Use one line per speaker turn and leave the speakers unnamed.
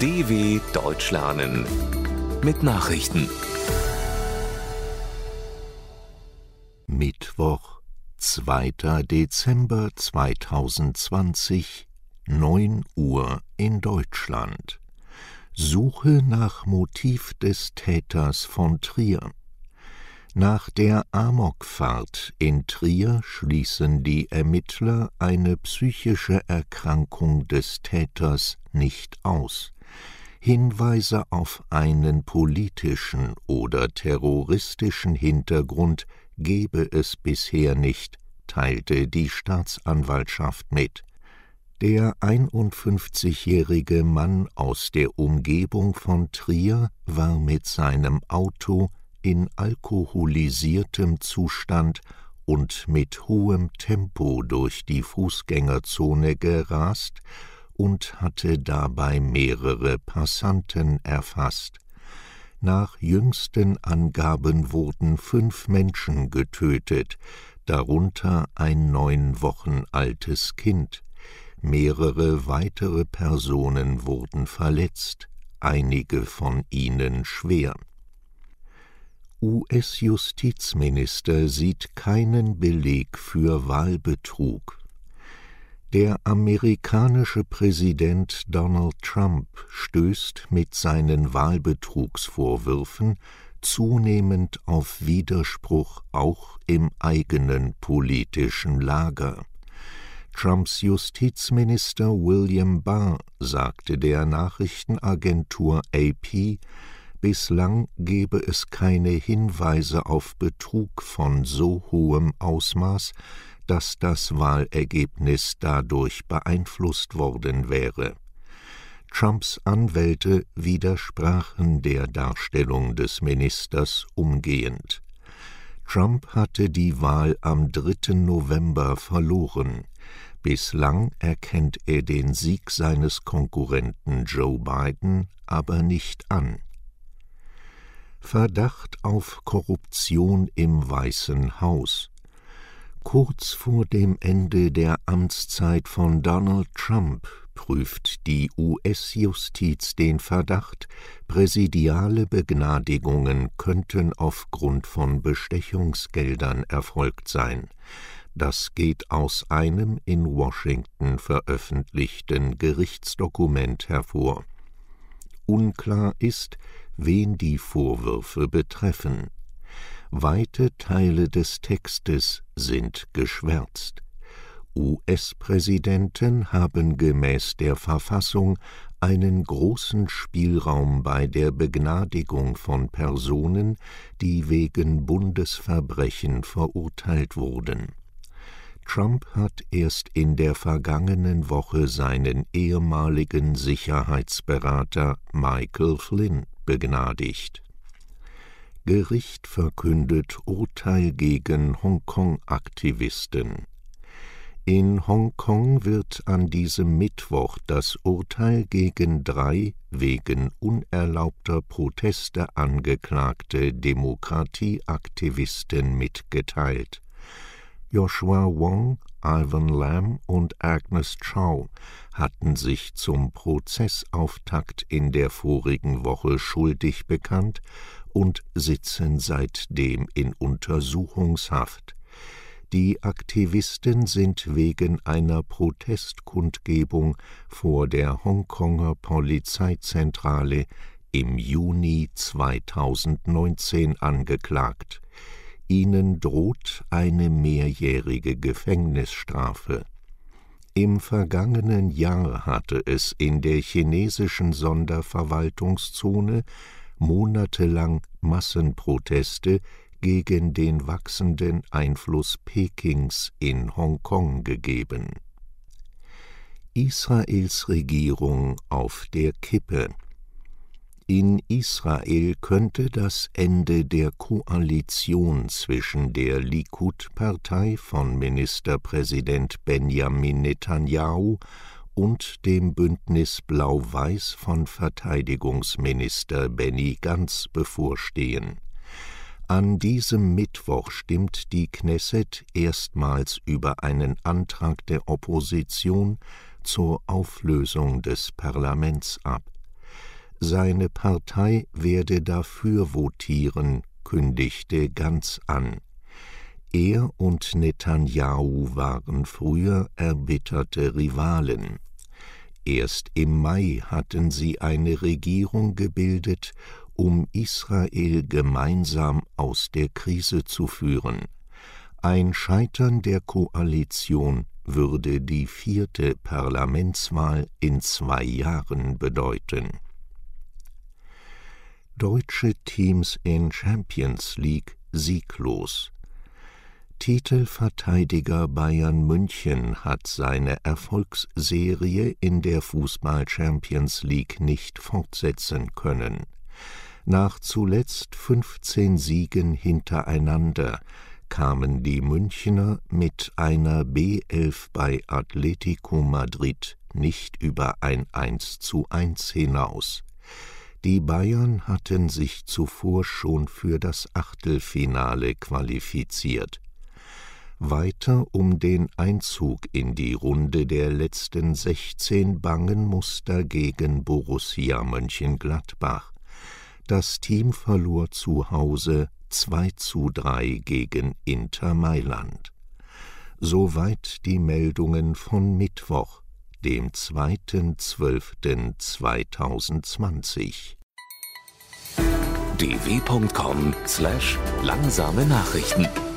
DW Deutsch lernen mit Nachrichten.
Mittwoch, 2. Dezember 2020, 9 Uhr in Deutschland. Suche nach Motiv des Täters von Trier. Nach der Amokfahrt in Trier schließen die Ermittler eine psychische Erkrankung des Täters nicht aus. Hinweise auf einen politischen oder terroristischen Hintergrund gebe es bisher nicht, teilte die Staatsanwaltschaft mit. Der 51-jährige Mann aus der Umgebung von Trier war mit seinem Auto in alkoholisiertem Zustand und mit hohem Tempo durch die Fußgängerzone gerast und hatte dabei mehrere Passanten erfasst. Nach jüngsten Angaben wurden fünf Menschen getötet, darunter ein neun Wochen altes Kind. Mehrere weitere Personen wurden verletzt, einige von ihnen schwer. US-Justizminister sieht keinen Beleg für Wahlbetrug. Der amerikanische Präsident Donald Trump stößt mit seinen Wahlbetrugsvorwürfen zunehmend auf Widerspruch auch im eigenen politischen Lager. Trumps Justizminister William Barr sagte der Nachrichtenagentur AP, Bislang gebe es keine Hinweise auf Betrug von so hohem Ausmaß, dass das Wahlergebnis dadurch beeinflusst worden wäre. Trumps Anwälte widersprachen der Darstellung des Ministers umgehend. Trump hatte die Wahl am 3. November verloren. Bislang erkennt er den Sieg seines Konkurrenten Joe Biden aber nicht an. Verdacht auf Korruption im Weißen Haus. Kurz vor dem Ende der Amtszeit von Donald Trump prüft die US-Justiz den Verdacht, präsidiale Begnadigungen könnten aufgrund von Bestechungsgeldern erfolgt sein. Das geht aus einem in Washington veröffentlichten Gerichtsdokument hervor. Unklar ist, wen die Vorwürfe betreffen. Weite Teile des Textes sind geschwärzt. US-Präsidenten haben gemäß der Verfassung einen großen Spielraum bei der Begnadigung von Personen, die wegen Bundesverbrechen verurteilt wurden. Trump hat erst in der vergangenen Woche seinen ehemaligen Sicherheitsberater Michael Flynn begnadigt. Gericht verkündet Urteil gegen Hongkong-Aktivisten. In Hongkong wird an diesem Mittwoch das Urteil gegen drei wegen unerlaubter Proteste angeklagte Demokratieaktivisten mitgeteilt. Joshua Wong, Ivan Lam und Agnes Chow hatten sich zum Prozessauftakt in der vorigen Woche schuldig bekannt und sitzen seitdem in Untersuchungshaft. Die Aktivisten sind wegen einer Protestkundgebung vor der Hongkonger Polizeizentrale im Juni 2019 angeklagt ihnen droht eine mehrjährige Gefängnisstrafe. Im vergangenen Jahr hatte es in der chinesischen Sonderverwaltungszone monatelang Massenproteste gegen den wachsenden Einfluss Pekings in Hongkong gegeben. Israels Regierung auf der Kippe in Israel könnte das Ende der Koalition zwischen der Likud-Partei von Ministerpräsident Benjamin Netanyahu und dem Bündnis Blau-Weiß von Verteidigungsminister Benny Gantz bevorstehen. An diesem Mittwoch stimmt die Knesset erstmals über einen Antrag der Opposition zur Auflösung des Parlaments ab. Seine Partei werde dafür votieren, kündigte ganz an. Er und Netanyahu waren früher erbitterte Rivalen. Erst im Mai hatten sie eine Regierung gebildet, um Israel gemeinsam aus der Krise zu führen. Ein Scheitern der Koalition würde die vierte Parlamentswahl in zwei Jahren bedeuten. Deutsche Teams in Champions League sieglos. Titelverteidiger Bayern München hat seine Erfolgsserie in der Fußball Champions League nicht fortsetzen können. Nach zuletzt 15 Siegen hintereinander kamen die Münchner mit einer B11 bei Atletico Madrid nicht über ein 1:1 hinaus. Die Bayern hatten sich zuvor schon für das Achtelfinale qualifiziert. Weiter um den Einzug in die Runde der letzten 16 bangen Muster gegen Borussia Mönchengladbach. Das Team verlor zu Hause 2 zu 3 gegen Inter Mailand. Soweit die Meldungen von Mittwoch, dem 2.12.2020.
dw.com/langsame Nachrichten